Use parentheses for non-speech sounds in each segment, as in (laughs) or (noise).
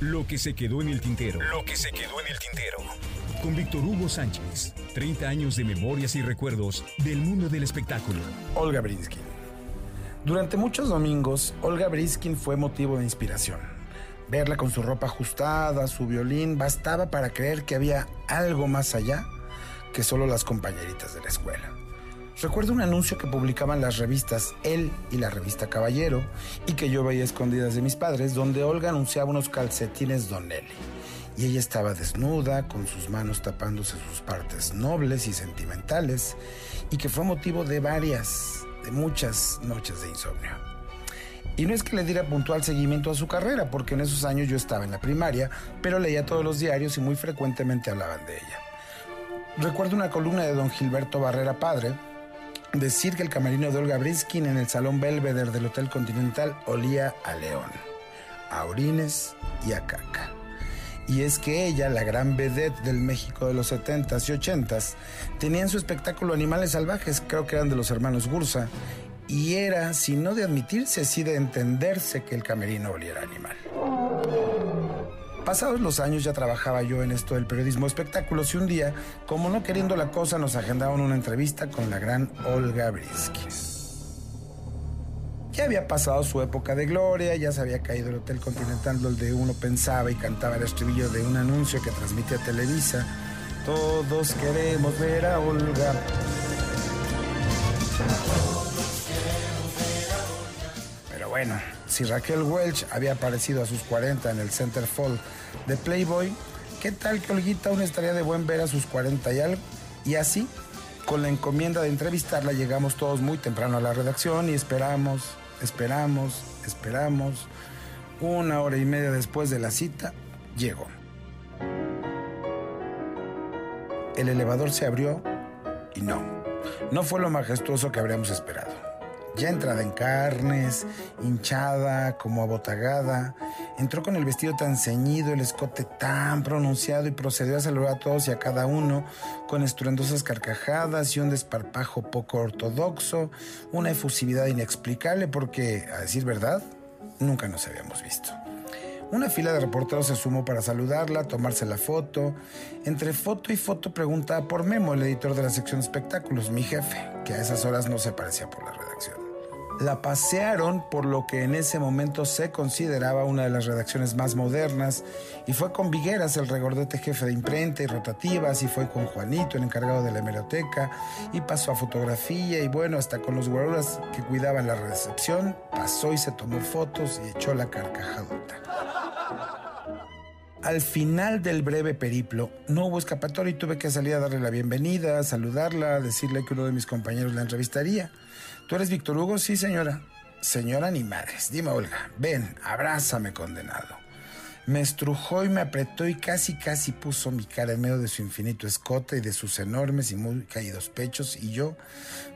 Lo que se quedó en el tintero. Lo que se quedó en el tintero. Con Víctor Hugo Sánchez. 30 años de memorias y recuerdos del mundo del espectáculo. Olga Brinskin. Durante muchos domingos, Olga Briskin fue motivo de inspiración. Verla con su ropa ajustada, su violín, bastaba para creer que había algo más allá que solo las compañeritas de la escuela. Recuerdo un anuncio que publicaban las revistas Él y la revista Caballero y que yo veía escondidas de mis padres, donde Olga anunciaba unos calcetines Donelli. Y ella estaba desnuda, con sus manos tapándose sus partes nobles y sentimentales, y que fue motivo de varias, de muchas noches de insomnio. Y no es que le diera puntual seguimiento a su carrera, porque en esos años yo estaba en la primaria, pero leía todos los diarios y muy frecuentemente hablaban de ella. Recuerdo una columna de don Gilberto Barrera Padre, decir que el camerino de Olga Briskin en el Salón Belvedere del Hotel Continental olía a león, a orines y a caca. Y es que ella, la gran vedette del México de los 70s y 80s, tenía en su espectáculo Animales Salvajes, creo que eran de los hermanos Gursa, y era, si no de admitirse, sí de entenderse que el camerino oliera animal. Pasados los años ya trabajaba yo en esto del periodismo espectáculos y un día, como no queriendo la cosa, nos agendaron una entrevista con la gran Olga Briskin. Ya había pasado su época de gloria, ya se había caído el Hotel Continental donde uno pensaba y cantaba el estribillo de un anuncio que transmitía Televisa. Todos queremos ver a Olga. Bueno, si Raquel Welch había aparecido a sus 40 en el Centerfold de Playboy, ¿qué tal que Olguita aún estaría de buen ver a sus 40 y algo? Y así, con la encomienda de entrevistarla, llegamos todos muy temprano a la redacción y esperamos, esperamos, esperamos. Una hora y media después de la cita, llegó. El elevador se abrió y no, no fue lo majestuoso que habríamos esperado ya entrada en carnes, hinchada, como abotagada. Entró con el vestido tan ceñido, el escote tan pronunciado y procedió a saludar a todos y a cada uno con estruendosas carcajadas y un desparpajo poco ortodoxo, una efusividad inexplicable porque, a decir verdad, nunca nos habíamos visto. Una fila de reporteros se sumó para saludarla, tomarse la foto. Entre foto y foto preguntaba por Memo, el editor de la sección espectáculos, mi jefe, que a esas horas no se aparecía por la redacción la pasearon por lo que en ese momento se consideraba una de las redacciones más modernas y fue con Vigueras, el regordete jefe de imprenta y rotativas, y fue con Juanito, el encargado de la hemeroteca, y pasó a fotografía y bueno, hasta con los guaruras que cuidaban la recepción, pasó y se tomó fotos y echó la carcajadota. Al final del breve periplo, no hubo escapatoria y tuve que salir a darle la bienvenida, saludarla, decirle que uno de mis compañeros la entrevistaría. ¿Tú eres Víctor Hugo? Sí, señora. Señora ni madres. Dime, Olga. Ven, abrázame, condenado. Me estrujó y me apretó y casi, casi puso mi cara en medio de su infinito escote y de sus enormes y muy caídos pechos. Y yo,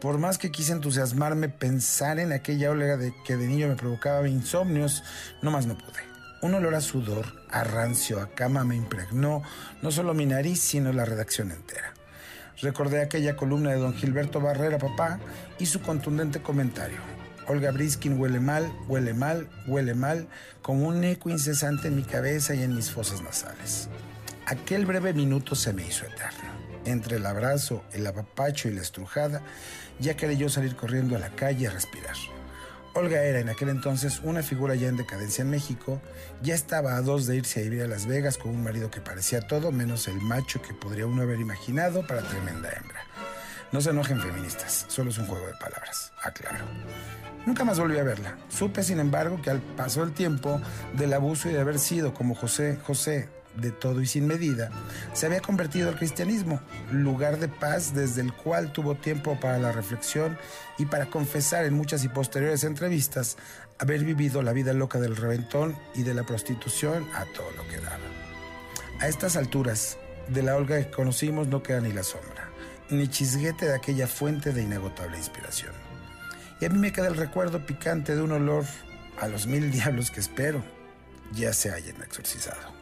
por más que quise entusiasmarme, pensar en aquella Olga de que de niño me provocaba insomnios, no más no pude. Un olor a sudor, a rancio, a cama me impregnó no solo mi nariz, sino la redacción entera. Recordé aquella columna de don Gilberto Barrera, papá, y su contundente comentario. Olga Briskin huele mal, huele mal, huele mal, como un eco incesante en mi cabeza y en mis fosas nasales. Aquel breve minuto se me hizo eterno. Entre el abrazo, el apapacho y la estrujada, ya quería yo salir corriendo a la calle a respirar. Olga era en aquel entonces una figura ya en decadencia en México, ya estaba a dos de irse a vivir a Las Vegas con un marido que parecía todo menos el macho que podría uno haber imaginado para tremenda hembra. No se enojen feministas, solo es un juego de palabras, aclaro. Nunca más volví a verla. Supe, sin embargo, que al paso del tiempo del abuso y de haber sido como José José de todo y sin medida, se había convertido al cristianismo, lugar de paz desde el cual tuvo tiempo para la reflexión y para confesar en muchas y posteriores entrevistas haber vivido la vida loca del reventón y de la prostitución a todo lo que daba. A estas alturas, de la Olga que conocimos no queda ni la sombra, ni chisguete de aquella fuente de inagotable inspiración. Y a mí me queda el recuerdo picante de un olor a los mil (laughs) diablos que espero ya se hayan exorcizado.